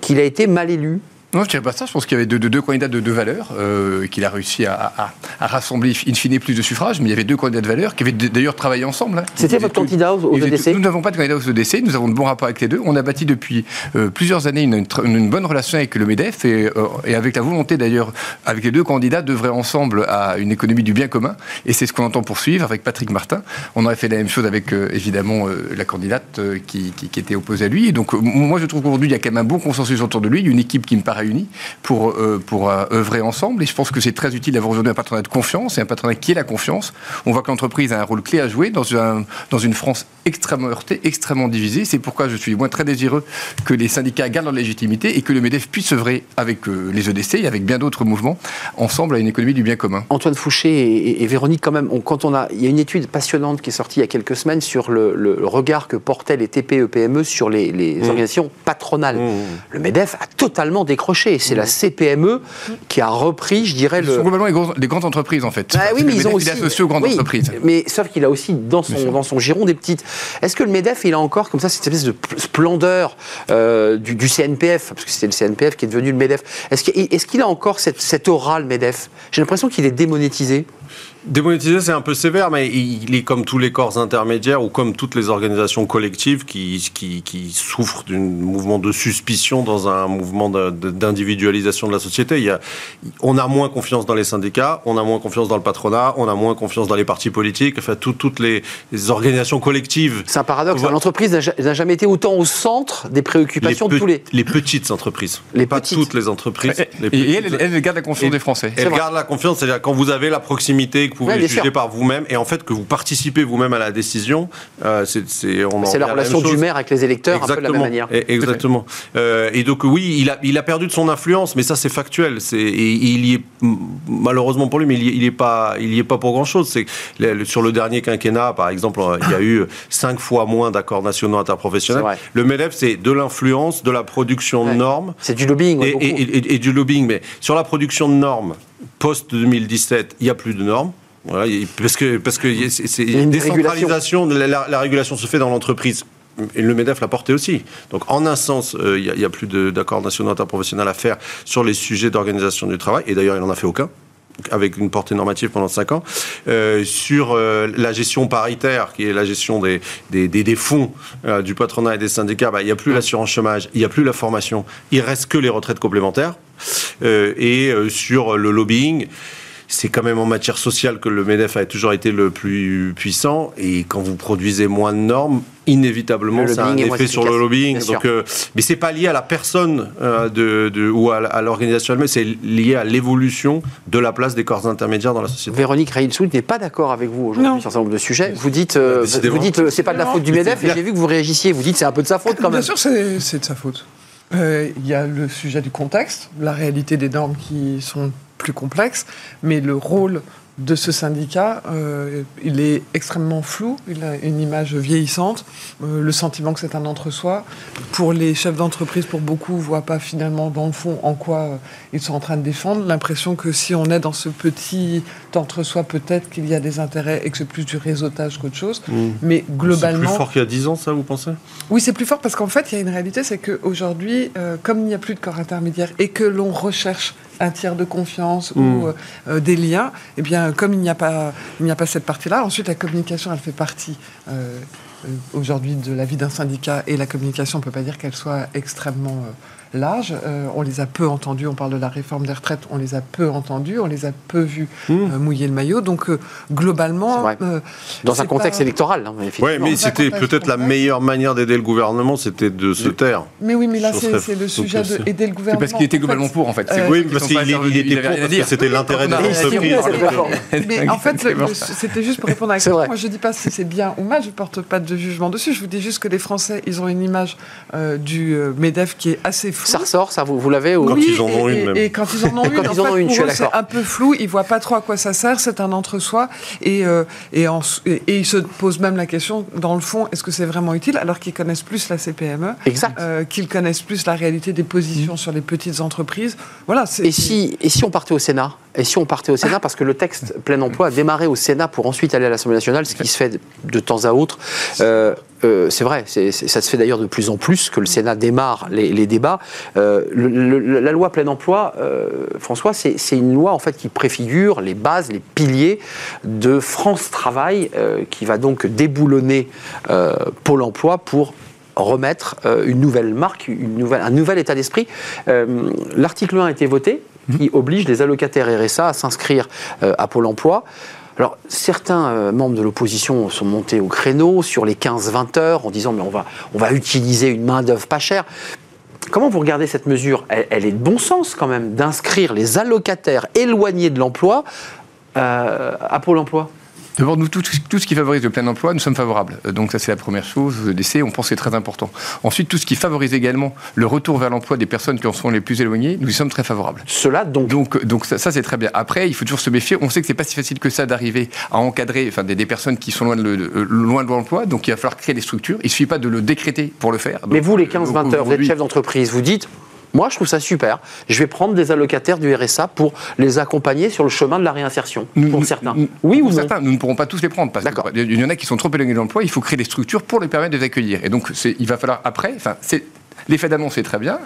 qu'il a été mal élu non, je dirais pas ça. Je pense qu'il y avait deux, deux, candidats de deux valeurs, euh, qu'il a réussi à, rassembler in fine plus de suffrages, mais il y avait deux candidats de valeurs qui avaient d'ailleurs travaillé ensemble. Hein. C'était votre candidat aux, EDC Nous n'avons pas de candidat aux EDC, nous avons de bons rapports avec les deux. On a bâti depuis euh, plusieurs années une, une, bonne relation avec le MEDEF et, euh, et avec la volonté d'ailleurs, avec les deux candidats, d'œuvrer ensemble à une économie du bien commun. Et c'est ce qu'on entend poursuivre avec Patrick Martin. On aurait fait la même chose avec évidemment la candidate qui, qui, qui, était opposée à lui. Et donc moi je trouve qu'aujourd'hui il y a quand même un bon consensus autour de lui, une équipe qui me paraît unis pour, euh, pour euh, œuvrer ensemble. Et je pense que c'est très utile d'avoir aujourd'hui un patronat de confiance et un patronat qui est la confiance. On voit que l'entreprise a un rôle clé à jouer dans, un, dans une France extrêmement heurtée, extrêmement divisée. C'est pourquoi je suis moins très désireux que les syndicats gardent leur légitimité et que le MEDEF puisse œuvrer avec euh, les EDC et avec bien d'autres mouvements ensemble à une économie du bien commun. Antoine Fouché et, Véronique, quand même, quand on a, il y a une étude passionnante qui est sortie il y a quelques semaines sur le, regard que portaient les TPE-PME sur les, mmh. organisations patronales. Mmh. Le MEDEF a totalement décroché. C'est la CPME qui a repris, je dirais, le. Ce sont globalement les, grandes entreprises, en fait. Ah oui, mais ils ont aussi. associé aux grandes entreprises. Mais sauf qu'il a aussi dans son, dans son giron des petites. Est-ce que le MEDEF, il a encore comme ça cette espèce de splendeur euh, du, CNPF, parce que c'était le CNPF qui est devenu le MEDEF Est-ce qu'il a encore cette, cette aura, le MEDEF? J'ai l'impression qu'il est démonétisé. Démonétiser, c'est un peu sévère, mais il est comme tous les corps intermédiaires ou comme toutes les organisations collectives qui, qui, qui souffrent d'un mouvement de suspicion dans un mouvement d'individualisation de, la société. Il y a, on a moins confiance dans les syndicats, on a moins confiance dans le patronat, on a moins confiance dans les partis politiques, enfin toutes les, organisations collectives. C'est un paradoxe. L'entreprise n'a jamais été autant au centre des préoccupations de tous les... Les petites entreprises, les pas toutes les entreprises. Et, elle, garde la confiance des Français. Elle garde la confiance, c'est-à-dire quand vous avez la proximité que vous pouvez juger par vous-même et en fait que vous participez vous-même à la décision. Euh, c'est la relation du maire avec les électeurs, exactement, un peu de la même manière. Exactement. Euh, et donc oui, il a, il a perdu de son influence, mais ça c'est factuel. Il y est malheureusement pour lui, mais il n'y est pas, il y est pas pour grand-chose. C'est sur le dernier quinquennat, par exemple, il y a eu cinq fois moins d'accords nationaux interprofessionnels. Le MEDEF, c'est de l'influence, de la production de normes. C'est du lobbying. Et, et, et, du lobbying, mais sur la production de normes post 2017, il n'y a plus de normes. Voilà, parce que parce que c'est une décentralisation, la, la, régulation se fait dans l'entreprise. Et le MEDEF l'a porté aussi. Donc, en un sens, euh, il n'y a, plus d'accords nationaux interprofessionnels à faire sur les sujets d'organisation du travail. Et d'ailleurs, il n'en a fait aucun. avec une portée normative pendant 5 ans, euh, sur euh, la gestion paritaire, qui est la gestion des, des, des, des fonds euh, du patronat et des syndicats, bah, il n'y a plus l'assurance chômage, il n'y a plus la formation, il reste que les retraites complémentaires. Et sur le lobbying, c'est quand même en matière sociale que le MEDEF a toujours été le plus puissant. Et quand vous produisez moins de normes, inévitablement, Le ça a un lobbying est moins effet sur le lobbying. bien sûr. Donc, euh, mais c'est pas lié à la personne euh, de, de- ou à, à l'organisation elle-même, c'est lié à l'évolution de la place des corps intermédiaires dans la société. Véronique Reilsout n'est pas d'accord avec vous aujourd'hui sur un certain nombre de sujets. Vous dites, euh, vous dites, euh, c'est pas de la faute du Medef, et j'ai vu que vous réagissiez. Vous dites, c'est un peu de sa faute quand Bien même. sûr, c'est c'est de sa faute. Euh, Il y a le sujet du contexte, la réalité des normes qui sont plus complexes, mais le rôle de ce syndicat, euh, il est extrêmement flou, il a une image vieillissante, euh, le sentiment que c'est un entre-soi. Pour les chefs d'entreprise, pour beaucoup, ne voient pas finalement dans le fond en quoi euh, ils sont en train de défendre. L'impression que si on est dans ce petit entre-soi, peut-être qu'il y a des intérêts et que c'est plus du réseautage qu'autre chose. Mais C'est globalement... plus fort qu'il y a 10 ans, ça, vous pensez? Oui, c'est plus fort parce qu'en fait, il y a une réalité, c'est qu'aujourd'hui, euh, comme il n'y a plus de corps intermédiaire et que l'on recherche un tiers de confiance ou euh, euh, des liens, eh bien, comme il n'y a pas, il n'y a pas cette partie-là, ensuite la communication, elle fait partie euh, euh, aujourd'hui de la vie d'un syndicat et la communication, on ne peut pas dire qu'elle soit extrêmement large. Euh, on les a peu entendus. On parle de la réforme des retraites, on les a peu entendus, on les a peu vus euh, mouiller le maillot. Donc euh, globalement, euh, Dans un contexte pas- électoral, hein, Oui, mais c'était peut-être la meilleure manière d'aider le gouvernement, c'était de se taire. Mais oui, mais là, c'est le sujet euh, de c'est- aider le C'est gouvernement. parce qu'il était globalement pour, en fait. Euh, Oui, parce qu'il était avait pour, rien à parce que dire. c'était l'intérêt des On a rien à dire. entreprises. C'est d'accord. Mais en fait, c'était juste pour répondre à la C'est question. vrai. Moi, je dis pas si c'est bien ou mal, je porte pas de jugement dessus. Je vous dis juste que les Français, ils ont une image euh, du euh, MEDEF qui est assez Ça ressort, ça, vous, vous l'avez au- Quand Oui, ils en ont et, une, et- même. et quand ils en ont une, quand en ils en fait, ont une, je suis eux, c'est un peu flou. Ils voient pas trop à quoi ça sert. C'est un entre-soi, et, euh, et, en- et, et ils se posent même la question, dans le fond, est-ce que c'est vraiment utile alors qu'ils connaissent plus la CPME, Exact. euh, qu'ils connaissent plus la réalité des positions sur les petites entreprises. Voilà. c'est- Et si, et si on partait au Sénat? Et si on partait au Sénat Parce que le texte plein emploi a démarré au Sénat pour ensuite aller à l'Assemblée nationale, ce qui se fait de, temps à autre. Euh, euh, c'est vrai, ça se fait d'ailleurs de plus en plus que le Sénat démarre les, les débats. Euh, le- le- la loi plein emploi, François, c'est une loi en fait qui préfigure les bases, les piliers de France Travail, qui va donc déboulonner Pôle Emploi pour remettre une nouvelle marque, une nouvelle, un nouvel état d'esprit. L'article 1 a été voté, qui oblige les allocataires RSA à s'inscrire euh, à Pôle emploi. Alors, certains euh, membres de l'opposition sont montés au créneau sur les 15-20 heures en disant mais on va, on va utiliser une main-d'œuvre pas chère. Comment vous regardez cette mesure? Elle, elle est de bon sens quand même d'inscrire les allocataires éloignés de l'emploi euh, à Pôle emploi? D'abord, nous, tout, tout ce qui favorise le plein emploi, nous sommes favorables. Euh, Donc ça, c'est la première chose. Le décès, on pense que c'est très important. Ensuite, tout ce qui favorise également le retour vers l'emploi des personnes qui en sont les plus éloignées, nous y sommes très favorables. Cela donc Donc, donc ça, ça, c'est très bien. Après, il faut toujours se méfier. On sait que c'est pas si facile que ça d'arriver à encadrer enfin, des, des personnes qui sont loin de, le- de- loin de l'emploi. Donc, il va falloir créer des structures. Il suffit pas de le décréter pour le faire. Mais vous, les euh, 15-20 heures, vous êtes chef d'entreprise, vous dites, moi je trouve ça super, je vais prendre des allocataires du RSA pour les accompagner sur le chemin de la réinsertion, Nous- pour certains. nous- oui ou pour non certains, nous ne pourrons pas tous les prendre parce D'accord. qu'il y en a qui sont trop éloignés de l'emploi. Il faut créer des structures pour les permettre de les accueillir. Et donc, c'est- il va falloir après. Enfin, c'est L'effet d'annonce est très bien,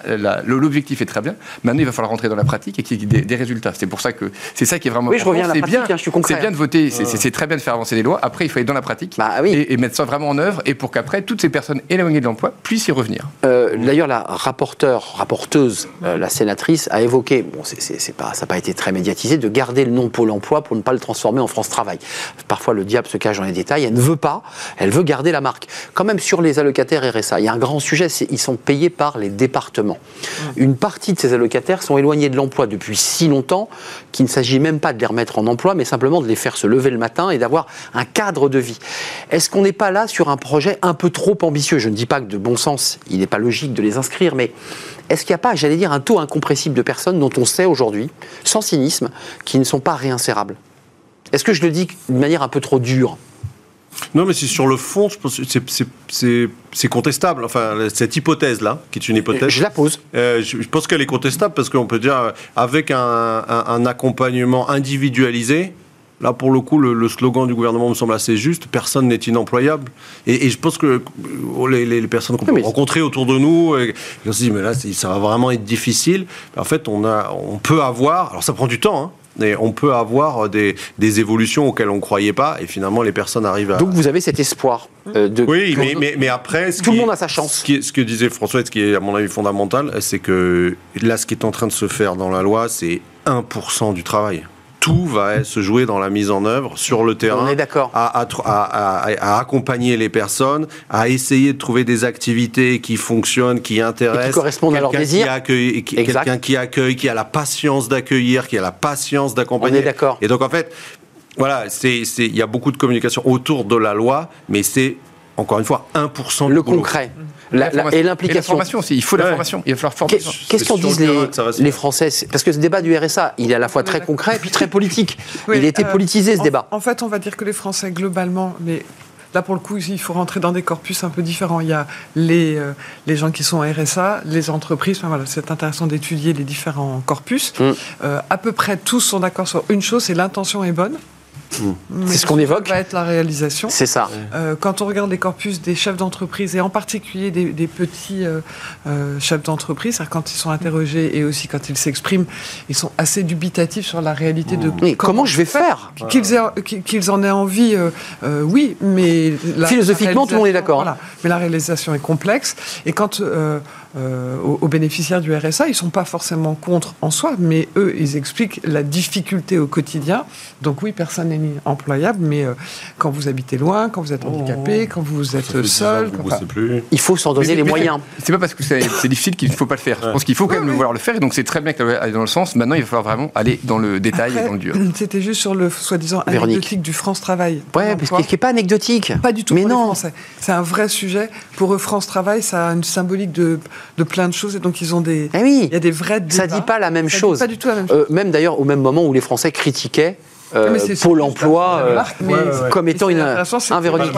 l'objectif est très bien. Maintenant, il va falloir rentrer dans la pratique et qu'il y ait des, des résultats. C'est pour ça que c'est ça qui est vraiment Oui, je reviens à la pratique, bien, hein, je suis concret, C'est bien de voter, c'est- c'est très bien de faire avancer les lois. Après, il faut aller dans la pratique Bah oui. et, et mettre ça vraiment en œuvre et pour qu'après, toutes ces personnes éloignées de l'emploi puissent y revenir. Euh, D'ailleurs, la rapporteure, rapporteuse, euh, la sénatrice, a évoqué, bon, c'est- pas, ça n'a pas été très médiatisé, de garder le nom Pôle emploi pour ne pas le transformer en France Travail. Parfois, le diable se cache dans les détails. Elle ne veut pas, elle veut garder la marque. Quand même, sur les allocataires RSA, il y a un grand sujet, ils sont payés par les départements. Une partie de ces allocataires sont éloignés de l'emploi depuis si longtemps qu'il ne s'agit même pas de les remettre en emploi, mais simplement de les faire se lever le matin et d'avoir un cadre de vie. Est-ce qu'on n'est pas là sur un projet un peu trop ambitieux? Je ne dis pas que de bon sens, il n'est pas logique de les inscrire, mais est-ce qu'il n'y a pas, j'allais dire, un taux incompressible de personnes dont on sait aujourd'hui, sans cynisme, qui ne sont pas réinsérables? Est-ce que je le dis d'une manière un peu trop dure? Non, mais c'est sur le fond, je pense que c'est- contestable. Enfin, cette hypothèse-là, qui est une hypothèse. Je la pose. Euh, je, je pense qu'elle est contestable parce qu'on peut dire, euh, avec un, un- un accompagnement individualisé, là pour le coup, le, le slogan du gouvernement me semble assez juste, personne n'est inemployable. Et, et je pense que euh, les, les- les personnes qu'on peut Oui, rencontrer autour de nous, euh, on se dit, mais là, ça va vraiment être difficile. En fait, on, a, on peut avoir, alors ça prend du temps, hein, et on peut avoir des, des évolutions auxquelles on ne croyait pas, et finalement les personnes arrivent à... Donc vous avez cet espoir euh, de... Oui, mais, mais, mais après... ce Tout le monde a sa chance. Ce, qui est- ce que disait François, ce qui est à mon avis fondamental, c'est que là, ce qui est en train de se faire dans la loi, c'est 1% du travail. Tout va se jouer dans la mise en œuvre, sur le terrain. On est d'accord. à, à tr- à- à- à accompagner les personnes, à essayer de trouver des activités qui fonctionnent, qui intéressent, correspondent à leurs désirs. qui qui- quelqu'un qui accueille, qui a la patience d'accueillir, qui a la patience d'accompagner. On est d'accord. Et donc en fait, voilà, il y a beaucoup de communication autour de la loi, mais c'est encore une fois 1% du Le boulot. concret la- la- formation. et la l'implication. formation aussi. Il faut la Ouais. formation. Il va falloir former. Qu'est- Qu'est-ce qu'en disent terrain les, les. Français Parce que ce débat du RSA, il est à la fois très concret et puis très politique. Oui, il a été euh, politisé ce en- débat. En fait, on va dire que les Français, globalement, mais là, pour le coup, il faut rentrer dans des corpus un peu différents. Il y a les, euh, les gens qui sont RSA, les entreprises. Enfin, voilà, c'est intéressant d'étudier les différents corpus. Mm. Euh, à peu près tous sont d'accord sur une chose c'est l'intention est bonne. Mais C'est ce qu'on évoque. va être la réalisation. C'est ça. Euh, quand on regarde les corpus des chefs d'entreprise et en particulier des, des petits euh, euh, chefs d'entreprise, quand ils sont interrogés et aussi quand ils s'expriment, ils sont assez dubitatifs sur la réalité de Oui, comment je vais faire qu'ils en aient envie, oui, mais la- Philosophiquement, la tout le monde est d'accord, hein. Voilà, mais la réalisation est complexe. Et quand euh, aux, aux bénéficiaires du RSA, ils sont pas forcément contre en soi, mais eux, ils expliquent la difficulté au quotidien. Donc oui, personne n'est employable, mais euh, quand vous habitez loin, quand vous êtes handicapé, quand vous êtes fait 10 ans seul, vous enfin, plus. Il faut s'en donner Mais- les mais- moyens. C'est pas parce que c'est difficile qu'il ne faut pas le faire. Je pense qu'il faut quand même vouloir le faire et donc c'est très bien aille dans le sens. Maintenant, il va falloir vraiment aller dans le détail et dans le dur. C'était juste sur le soi-disant anecdotique du France Travail. Ouais, parce qu'il n'est pas anecdotique. Pas du tout Mais non. C'est un vrai sujet. Pour eux, France Travail, ça a une symbolique de, de plein de choses. Et donc, ils ont des. Eh oui. Il y a des vrais Ça débats. dit pas la même Ça dit chose. Pas du tout la même chose. Euh, même d'ailleurs au même moment où les Français critiquaient euh, c'est Pôle emploi euh, mais- comme étant une un que Véronique.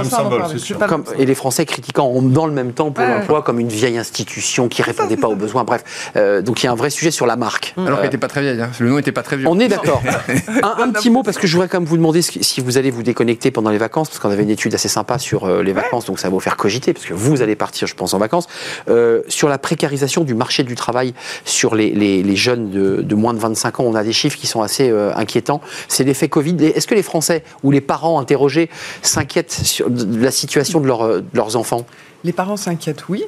et les Français critiquant en- dans le même temps Pôle Ouais. emploi comme une vieille institution qui répondait pas aux besoins. Bref, Euh, donc il y a un vrai sujet sur la marque. Alors Euh, qu'elle n'était pas très vieille. hein. Le nom n'était pas très vieux. on est d'accord. un, un petit mot parce que je voudrais quand même vous demander si vous allez vous déconnecter pendant les vacances parce qu'on avait une étude assez sympa sur euh, les vacances donc ça va vous faire cogiter parce que vous allez partir je pense en vacances Euh, sur la précarisation du marché du travail sur les, les- les jeunes de, de moins de 25 ans on a des chiffres qui sont assez euh, inquiétants c'est l'effet Covid est-ce que les Français ou les parents interrogés s'inquiètent sur de la situation de, leurs, euh, de leurs enfants? Les parents s'inquiètent, oui.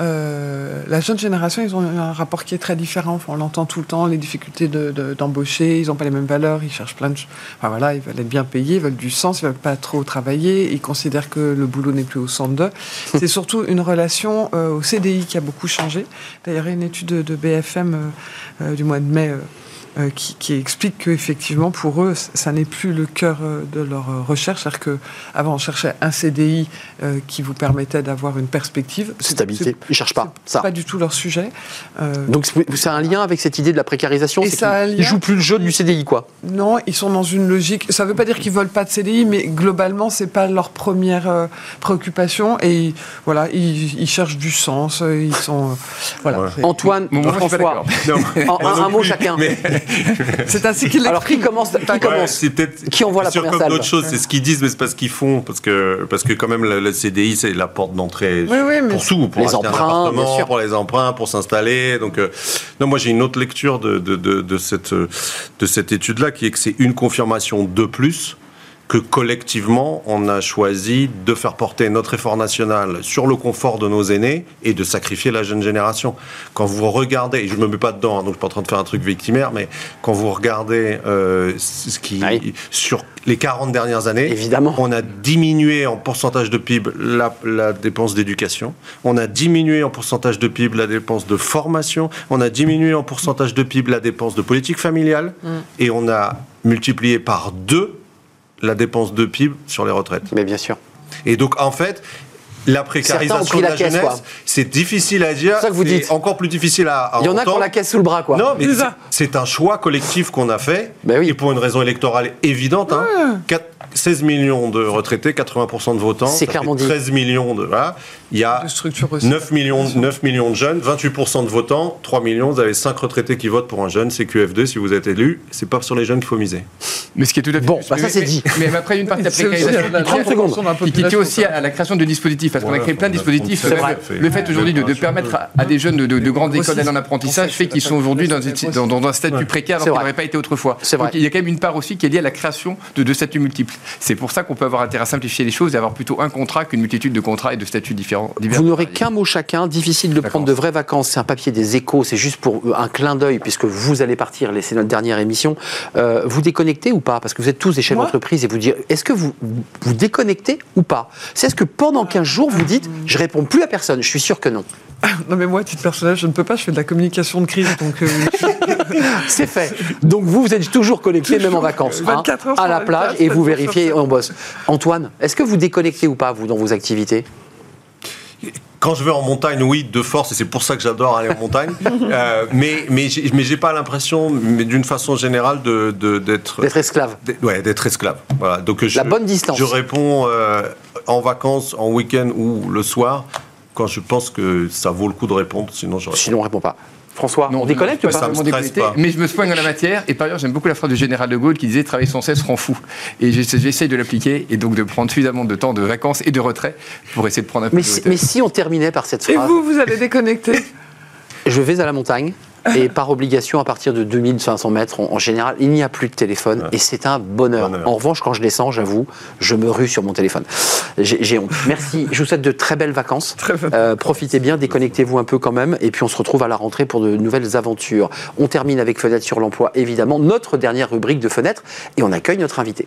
Euh, la jeune génération, ils ont un rapport qui est très différent. On l'entend tout le temps, les difficultés de- de- d'embaucher, ils n'ont pas les mêmes valeurs, ils cherchent plein de choses. Enfin voilà, ils veulent être bien payés, ils veulent du sens, ils veulent pas trop travailler, ils considèrent que le boulot n'est plus au centre d'eux. C'est surtout une relation euh, au CDI qui a beaucoup changé. D'ailleurs, il y a une étude de, de BFM euh, du mois de mai. Euh, qui, qui explique qu'effectivement, pour eux, ça n'est plus le cœur euh, de leur euh, recherche. C'est-à-dire qu'avant, on cherchait un CDI euh, qui vous permettait d'avoir une perspective. C'est- Stabilité. Ils cherchent pas c'est ça. pas du tout leur sujet. Euh, Donc c'est c'est un lien avec cette idée de la précarisation Et ça lien- Ils jouent plus le jeu du CDI quoi. non, ils sont dans une logique. Ça ne veut pas dire qu'ils veulent pas de CDI, mais globalement, c'est pas leur première euh, préoccupation. Et ils- voilà, ils, ils cherchent du sens. Ils sont euh, voilà. Antoine, Bon, moi, François, un, un mot chacun. C'est ainsi qu'ils Alors qui commence, qui Ouais, commence c'est peut-être Qui envoie la première comme d'autres choses, c'est ce qu'ils disent, mais c'est pas ce qu'ils font, parce que parce que quand même le, le CDI c'est la porte d'entrée Oui, oui, pour tout, pour Les emprunts, pour les emprunts, pour s'installer. Donc euh, non, moi j'ai une autre lecture de de, de, de cette euh, de cette étude là qui est que c'est une confirmation de plus que collectivement, on a choisi de faire porter notre effort national sur le confort de nos aînés et de sacrifier la jeune génération. Quand vous regardez, et je me mets pas dedans, hein, donc je suis pas en train de faire un truc victimaire, mais quand vous regardez euh, ce qui Oui. sur les 40 dernières années, Évidemment. on a diminué en pourcentage de PIB la, la dépense d'éducation, on a diminué en pourcentage de PIB la dépense de formation, on a diminué en pourcentage de PIB la dépense de politique familiale, et on a multiplié par deux la dépense de PIB sur les retraites. Mais bien sûr. Et donc, en fait, la précarisation de la la, caisse, jeunesse, c'est difficile à dire. C'est ça que vous c'est dites. encore plus difficile à, à Il y en a qui ont la caisse sous le bras quoi. Non, mais C'est un choix collectif qu'on a fait, Ben oui. et pour une raison électorale évidente. Hein, Quatre- 16 millions de retraités, 80% de votants, C'est clairement fait dit. 13 millions de... Voilà. Il y a De structure aussi. 9 millions, 9 millions de jeunes, 28% de votants, 3 millions, vous avez 5 retraités qui votent pour un jeune, c'est QF2 si vous êtes élu, c'est pas sur les jeunes qu'il faut miser. Mais ce qui est tout à fait Bon, bah ça, Mais- c'est mais- dit. Mais, après, une partie de la C'est aussi précarisation la- la- qui tient- 30 secondes. qui, tient aussi à la création de dispositifs parce qu'on a créé plein de dispositifs. Le fait aujourd'hui de, permettre à, des jeunes de, de- de grandes écoles d'aller en apprentissage fait qu'ils sont aujourd'hui dans, un statut précaire alors qu'ils n'auraient pas été autrefois. C'est vrai. Donc il y a quand même une part aussi qui est liée à la création de, de statuts multiples. C'est pour ça qu'on peut avoir intérêt à simplifier les choses et avoir plutôt un contrat qu'une multitude de contrats et de statuts différents. Divers Vous n'aurez qu'un mot chacun, difficile de prendre de vraies vacances. C'est un papier des échos, c'est juste pour un clin d'œil, puisque vous allez partir, c'est notre dernière émission. Euh, vous déconnectez ou pas? Parce que vous êtes tous des chefs d'entreprise et vous dire, est-ce que vous vous déconnectez ou pas? C'est ce que pendant 15 jours, vous dites, je réponds plus à personne Je suis sûr que non. Non, mais moi, à titre personnel, je ne peux pas, je fais de la communication de crise, donc. euh, C'est fait. Donc vous, vous êtes toujours connecté, même en vacances, hein, 24 heures à la 24, plage, et 7 vous vérifiez, 7. on bosse. Antoine, est-ce que vous déconnectez ou pas, vous, dans vos activités? Quand je vais en montagne, oui, de force, et c'est pour ça que j'adore aller en montagne. Euh, mais mais j'ai mais j'ai pas l'impression, mais d'une façon générale, de de- d'être D'être esclave d'être- ouais, d'être esclave. Voilà. Donc je, La bonne distance. Je réponds euh, en vacances, en week-end ou le soir quand je pense que ça vaut le coup de répondre. Sinon, je réponds. Sinon, on répond pas. François, Non, on déconnecte ou pas pas. Mais je me soigne en la matière. Et par ailleurs, j'aime beaucoup la phrase du général de Gaulle qui disait travailler sans cesse rend fou. Et j'essa- j'essaye de l'appliquer et donc de prendre suffisamment de temps de vacances et de retrait pour essayer de prendre un peu mais de si, mais si on terminait par cette Et phrase vous, vous allez déconnecter Je vais à la montagne. Et par obligation, à partir de 2500 mètres, en, général, il n'y a plus de téléphone et c'est un bonheur. Bonheur. En revanche, quand je descends, j'avoue, je me rue sur mon téléphone. J'ai honte. Merci. Je vous souhaite de très belles vacances. Euh, profitez bien, déconnectez-vous un peu quand même. Et puis on se retrouve à la rentrée pour de nouvelles aventures. On termine avec Fenêtre sur l'emploi, évidemment, notre dernière rubrique de Fenêtre. Et on accueille notre invité.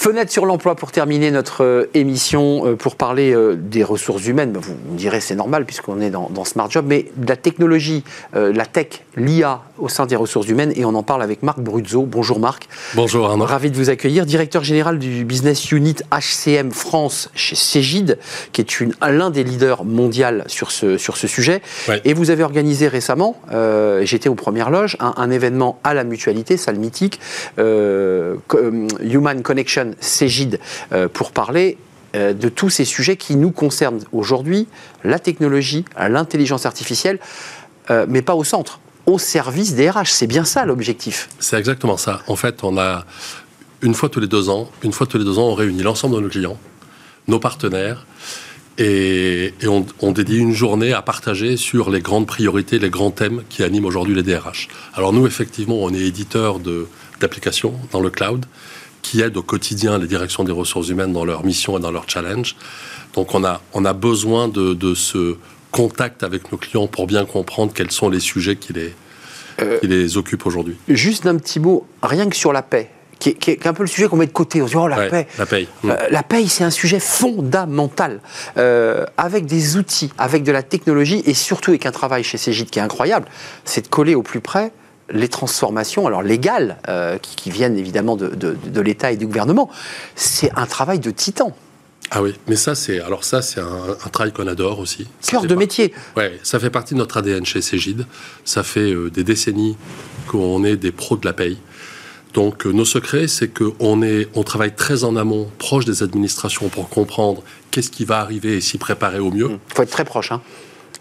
Fenêtre sur l'emploi pour terminer notre euh, émission, euh, pour parler euh, des ressources humaines. Vous me direz c'est normal puisqu'on est dans, dans Smart Job, mais de la technologie, la tech, l'IA au sein des ressources humaines et on en parle avec Marc Bruzzo. Bonjour Marc. Bonjour Arnaud. Ravi de vous accueillir, directeur général du business unit HCM France chez Cégide, qui est l'un des leaders mondial sur ce, sur ce sujet. Ouais. Et vous avez organisé récemment, euh, j'étais aux premières loges, un, un événement à la mutualité, salle mythique, euh, Human Connection Cégide, euh, pour parler euh, de tous ces sujets qui nous concernent aujourd'hui, la technologie, l'intelligence artificielle, euh, mais pas au centre, au service des RH. C'est bien ça l'objectif. C'est exactement ça. En fait, on a une fois tous les deux ans, une fois tous les deux ans, on réunit l'ensemble de nos clients, nos partenaires, et, on, dédie une journée à partager sur les grandes priorités, les grands thèmes qui animent aujourd'hui les DRH. Alors nous, effectivement, on est éditeur d'applications dans le cloud qui aident au quotidien les directions des ressources humaines dans leur mission et dans leur challenge. Donc on a, on a besoin de, de ce contact avec nos clients pour bien comprendre quels sont les sujets qui les, qui les occupent aujourd'hui. Juste d'un petit mot, rien que sur la paix, qui est, qui est un peu le sujet qu'on met de côté. On se dit, oh, la Ouais, paix. la paye. Euh, la c'est un sujet fondamental. Euh, avec des outils, avec de la technologie et surtout avec un travail chez Cégide qui est incroyable, c'est de coller au plus près les transformations, alors légales, euh, qui, qui viennent évidemment de, de- de l'État et du gouvernement. C'est un travail de titan. Ah oui, mais ça c'est alors ça c'est un, un travail qu'on adore aussi. Cœur de métier. Ouais, ça fait partie de notre ADN chez Cégide. Ça fait euh, des décennies qu'on est des pros de la paye. Donc euh, nos secrets, c'est qu'on est, on travaille très en amont, proche des administrations pour comprendre qu'est-ce qui va arriver et s'y préparer au mieux. Il faut être très proche. Hein.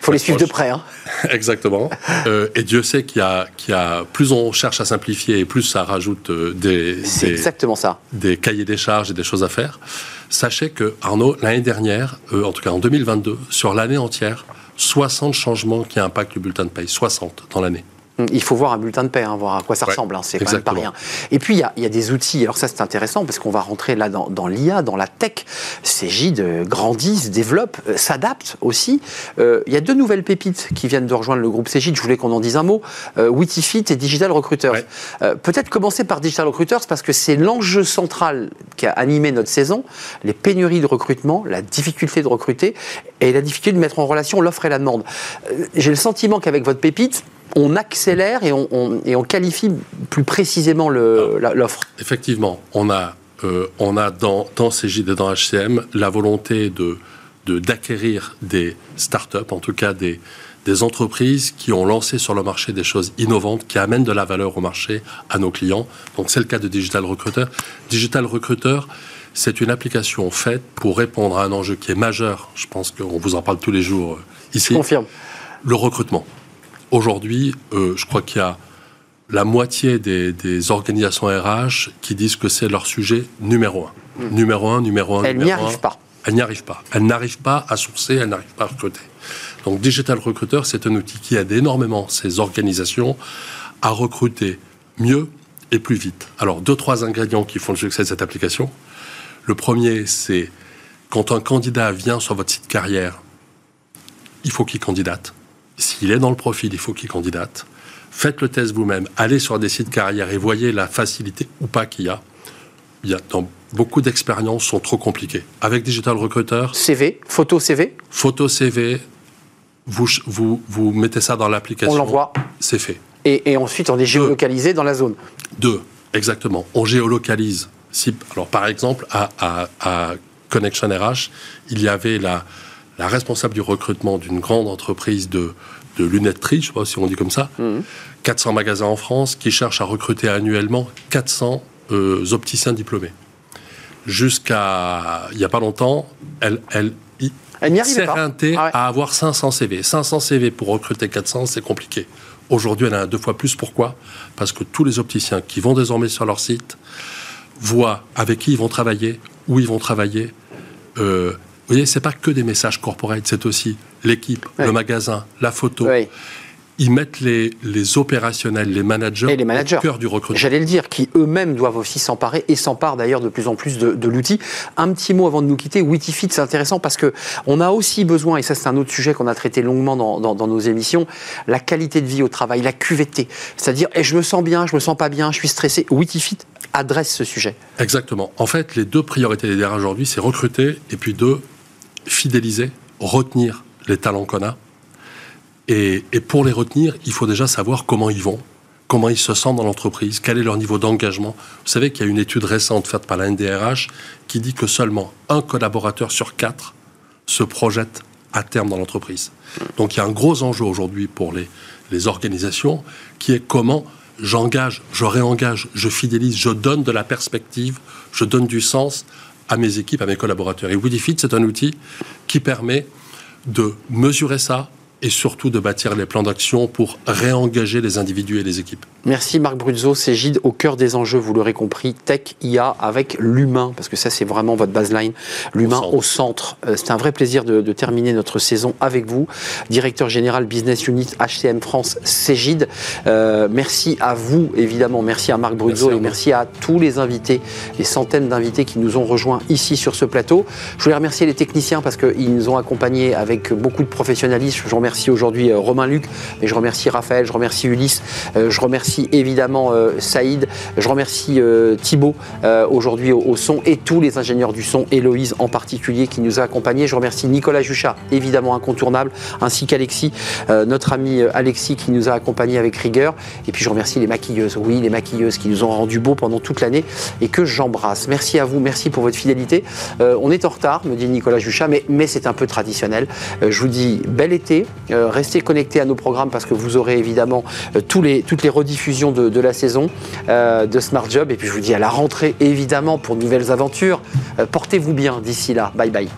Il faut les suivre de près. Hein. Exactement. Euh, et Dieu sait qu'il y a, qu'il y a plus on cherche à simplifier et plus ça rajoute euh, des, C'est des- exactement ça. des cahiers des charges et des choses à faire. Sachez que, Arnaud, l'année dernière, euh, en tout cas en 2022, sur l'année entière, 60 changements qui impactent le bulletin de paye. 60 dans l'année. Il faut voir un bulletin de paie, hein, voir à quoi ça Ouais, ressemble. hein, c'est quand même pas rien. Et puis, il y a, il y a des outils. Alors, ça, c'est intéressant parce qu'on va rentrer là dans, dans l'IA, dans la tech. Cégide euh, grandit, se développe, euh, s'adapte aussi. Euh, il y a deux nouvelles pépites qui viennent de rejoindre le groupe Cégide. Je voulais qu'on en dise un mot. Euh, Witifit et Digital Recruiters. Ouais. Euh, Peut-être commencer par Digital Recruiters parce que c'est l'enjeu central qui a animé notre saison. Les pénuries de recrutement, la difficulté de recruter et la difficulté de mettre en relation l'offre et la demande. Euh, J'ai le sentiment qu'avec votre pépite, on accélère et on, on- et on qualifie plus précisément la- l'offre. Effectivement, on a, euh, on a dans, dans et dans HCM la volonté de, de- d'acquérir des startups, en tout cas des, des entreprises qui ont lancé sur le marché des choses innovantes, qui amènent de la valeur au marché à nos clients. Donc c'est le cas de Digital Recruiter. Digital Recruiter, C'est une application faite pour répondre à un enjeu qui est majeur. Je pense qu'on vous en parle tous les jours euh, ici. Je confirme. Le recrutement. Aujourd'hui, euh, je crois qu'il y a la moitié des, des organisations RH qui disent que c'est leur sujet numéro un. Numéro un, numéro un, Elle n'y numéro un. arrive pas. Elle n'y arrive pas. Elle n'arrive pas à sourcer, elle n'arrive pas à recruter. Donc Digital Recruiter, c'est un outil qui aide énormément ces organisations à recruter mieux et plus vite. Alors, deux, trois ingrédients qui font le succès de cette application. Le premier, c'est quand un candidat vient sur votre site carrière, il faut qu'il candidate. S'il est dans le profil, il faut qu'il candidate. Faites le test vous-même. Allez sur des sites carrière et voyez la facilité ou pas qu'il y a. Il y a dans beaucoup d'expériences sont trop compliquées. Avec Digital Recruiter, CV, photo CV, photo CV, vous, vous, vous mettez ça dans l'application. on l'envoie. C'est fait. Et, et ensuite, on est géolocalisé dans la zone. Deux, exactement. On géolocalise. Si, alors, par exemple, à, à- à Connection RH, il y avait la, la responsable du recrutement d'une grande entreprise de, de lunetterie, je sais pas si on dit comme ça, 400 magasins en France, qui cherche à recruter annuellement 400 euh, opticiens diplômés. Jusqu'à il n'y a pas longtemps, elle, elle, il- Elle n'y arrivait s'est pas. réintée Ah ouais. à avoir 500 CV. 500 CV pour recruter 400, c'est compliqué. Aujourd'hui, elle en a deux fois plus. Pourquoi? Parce que tous les opticiens qui vont désormais sur leur site voient avec qui ils vont travailler, où ils vont travailler. Euh, vous voyez, c'est pas que des messages corporate, c'est aussi l'équipe, le magasin, la photo. Oui. Ils mettent les, les opérationnels, les managers, Et les managers. au cœur du recrutement. J'allais le dire, qui eux-mêmes doivent aussi s'emparer et s'emparent d'ailleurs de plus en plus de, de l'outil. Un petit mot avant de nous quitter, Witifit, c'est intéressant parce que on a aussi besoin, et ça c'est un autre sujet qu'on a traité longuement dans, dans- dans nos émissions, la qualité de vie au travail, la QVT. C'est-à-dire, je me sens bien, je me sens pas bien, je suis stressé. Witifit adresse ce sujet. Exactement. En fait, les deux priorités des DRH aujourd'hui, c'est recruter et puis deux, fidéliser, retenir les talents qu'on a. Et, pour les retenir, il faut déjà savoir comment ils vont, comment ils se sentent dans l'entreprise, quel est leur niveau d'engagement. Vous savez qu'il y a une étude récente faite par la NDRH qui dit que seulement un collaborateur sur quatre se projette à terme dans l'entreprise. Donc il y a un gros enjeu aujourd'hui pour les, les organisations qui est comment j'engage, je réengage, je fidélise, je donne de la perspective, je donne du sens à mes équipes, à mes collaborateurs. Et WidiFit, c'est un outil qui permet de mesurer ça et surtout de bâtir les plans d'action pour réengager les individus et les équipes. Merci Marc Bruzzo, c'est Gide au cœur des enjeux, vous l'aurez compris, tech, IA avec l'humain, parce que ça c'est vraiment votre baseline, l'humain Au centre. Euh, C'est un vrai plaisir de, de terminer notre saison avec vous. Directeur général Business Unit HCM France, c'est Gide. Euh, merci à vous évidemment, merci à Marc Bruzzo Merci à et vous. merci à tous les invités, les centaines d'invités qui nous ont rejoints ici sur ce plateau. Je voulais remercier les techniciens parce qu'ils nous ont accompagnés avec beaucoup de professionnalisme. Je remercie aujourd'hui euh, Romain Luc, mais je remercie Raphaël, je remercie Ulysse, euh, je remercie évidemment euh, Saïd, je remercie Thibaut aujourd'hui au, son et tous les ingénieurs du son, Héloïse en particulier qui nous a accompagnés. Je remercie Nicolas Juchat, évidemment incontournable, ainsi qu'Alexis, notre ami Alexis qui nous a accompagnés avec rigueur. Et puis je remercie les maquilleuses, oui, les maquilleuses qui nous ont rendu beaux pendant toute l'année et que j'embrasse. Merci à vous, merci pour votre fidélité. On est en retard, me dit Nicolas Juchat, mais, mais c'est un peu traditionnel. Je vous dis bel été, restez connectés à nos programmes parce que vous aurez évidemment euh, toutes les rediffusions de, de la saison euh, de Smart Job. Et puis je vous dis à la rentrée, évidemment, pour de nouvelles aventures. Euh, Portez-vous bien d'ici là. Bye bye.